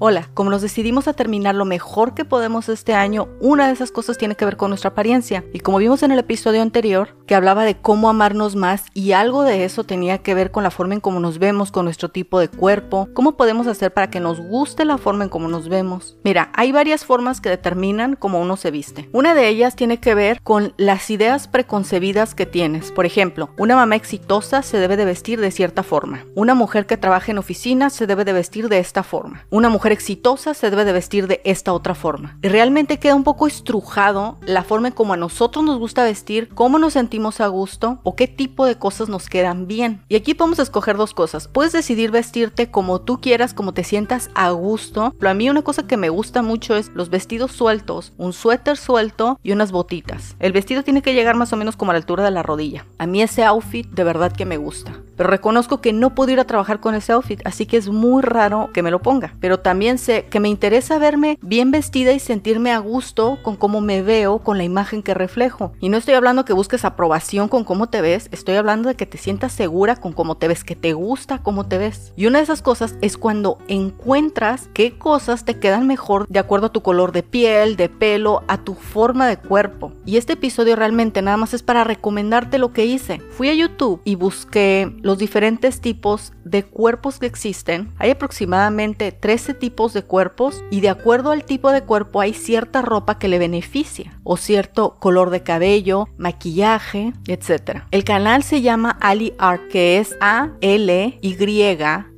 Hola, como nos decidimos a terminar lo mejor que podemos este año, una de esas cosas tiene que ver con nuestra apariencia. Y como vimos en el episodio anterior, que hablaba de cómo amarnos más y algo de eso tenía que ver con la forma en cómo nos vemos, con nuestro tipo de cuerpo, cómo podemos hacer para que nos guste la forma en cómo nos vemos. Mira, hay varias formas que determinan cómo uno se viste. Una de ellas tiene que ver con las ideas preconcebidas que tienes. Por ejemplo, una mamá exitosa se debe de vestir de cierta forma. Una mujer que trabaja en oficina se debe de vestir de esta forma. Una mujer exitosa se debe de vestir de esta otra forma. Realmente queda un poco estrujado la forma en a nosotros nos gusta vestir, cómo nos sentimos a gusto o qué tipo de cosas nos quedan bien. Y aquí podemos escoger dos cosas. Puedes decidir vestirte como tú quieras, como te sientas a gusto. Pero a mí una cosa que me gusta mucho es los vestidos sueltos, un suéter suelto y unas botitas. El vestido tiene que llegar más o menos como a la altura de la rodilla. A mí ese outfit de verdad que me gusta. Pero reconozco que no puedo ir a trabajar con ese outfit, así que es muy raro que me lo ponga. Pero también sé que me interesa verme bien vestida y sentirme a gusto con cómo me veo, con la imagen que reflejo. Y no estoy hablando que busques aprobación con cómo te ves, estoy hablando de que te sientas segura con cómo te ves, que te gusta cómo te ves. Y una de esas cosas es cuando encuentras qué cosas te quedan mejor de acuerdo a tu color de piel, de pelo, a tu forma de cuerpo. Y este episodio realmente nada más es para recomendarte lo que hice. Fui a YouTube y busqué los diferentes tipos de cuerpos que existen. Hay aproximadamente 13 tipos de cuerpos y de acuerdo al tipo de cuerpo hay cierta ropa que le beneficia o cierto color de cabello, maquillaje, etc. El canal se llama Ali Art, que es A L Y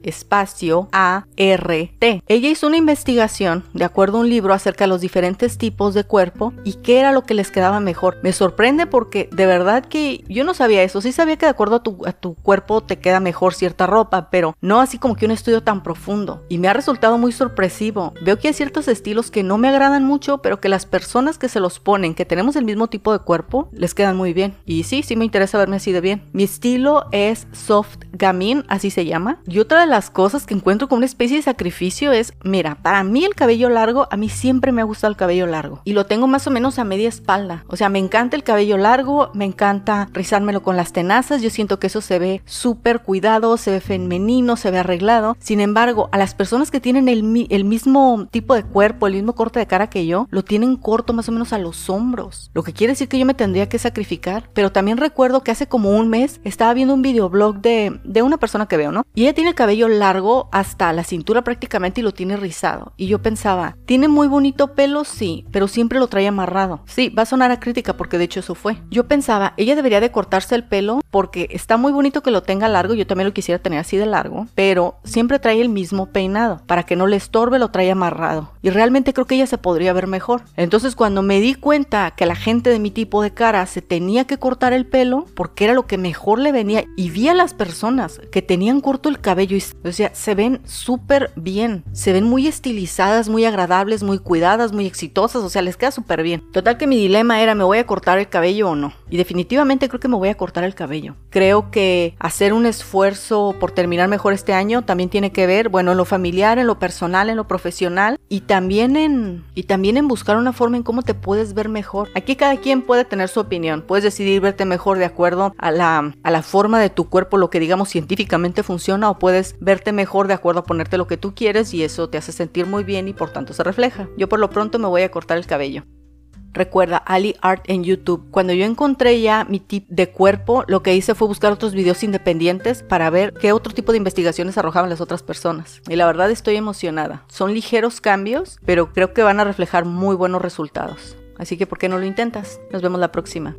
espacio A R T. Ella hizo una investigación de acuerdo a un libro acerca de los diferentes tipos de cuerpo y qué era lo que les quedaba mejor. Me sorprende porque de verdad que yo no sabía eso. Sí sabía que de acuerdo a tu, a tu cuerpo te queda mejor cierta ropa, pero no así como que un estudio tan profundo. Y me ha resultado muy sorpresivo. Veo que hay ciertos estilos que no me agradan mucho, pero que las personas que se los ponen, que tenemos el mismo tipo de cuerpo, les quedan muy bien. Y sí, sí me interesa verme así de bien. Mi estilo es soft gamin, así se llama. Y otra de las cosas que encuentro como una especie de sacrificio es, mira, para mí el cabello largo, a mí siempre me ha gustado el cabello largo. Y lo tengo más o menos a media espalda. O sea, me encanta el cabello largo, me encanta rizármelo con las tenazas. Yo siento que eso se ve súper cuidado, se ve femenino, se ve arreglado. Sin embargo, a las personas que tienen el, el mismo tipo de cuerpo, el mismo corte de cara que yo, lo tienen corto más o menos a los hombros. Lo que quiere decir que yo me tendría que sacrificar. Pero también recuerdo que hace como un mes estaba viendo un videoblog de, de una persona que veo, ¿no? Y ella tiene el cabello largo hasta la cintura prácticamente y lo tiene rizado. Y yo pensaba, tiene muy bonito pelo, sí, pero siempre lo trae amarrado. Sí, va a sonar a crítica porque de hecho eso fue. Yo pensaba, ella debería de cortarse el pelo porque está muy bonito que lo tenga largo, yo también lo quisiera tener así de largo, pero siempre trae el mismo peinado. Para que no le estorbe lo trae amarrado. Y realmente creo que ella se podría ver mejor. Entonces cuando me di cuenta que la gente de mi tipo de cara se tenía que cortar el pelo porque era lo que mejor le venía y vi a las personas que tenían corto el cabello y o sea, se ven súper bien, se ven muy estilizadas, muy agradables, muy cuidadas, muy exitosas, o sea, les queda súper bien. Total que mi dilema era, ¿me voy a cortar el cabello o no? Y definitivamente creo que me voy a cortar el cabello. Creo que hacer un esfuerzo por terminar mejor este año también tiene que ver, bueno, en lo familiar, en lo personal, en lo profesional y también en y también en buscar una forma en cómo te puedes ver mejor. Aquí cada quien puede tener su opinión. Puedes decidir verte mejor de acuerdo a la a la forma de tu cuerpo, lo que digamos científicamente funciona o puedes verte mejor de acuerdo a ponerte lo que tú quieres y eso te hace sentir muy bien y por tanto se refleja. Yo por lo pronto me voy a cortar el cabello. Recuerda Ali Art en YouTube. Cuando yo encontré ya mi tip de cuerpo, lo que hice fue buscar otros videos independientes para ver qué otro tipo de investigaciones arrojaban las otras personas. Y la verdad estoy emocionada. Son ligeros cambios, pero creo que van a reflejar muy buenos resultados. Así que ¿por qué no lo intentas? Nos vemos la próxima.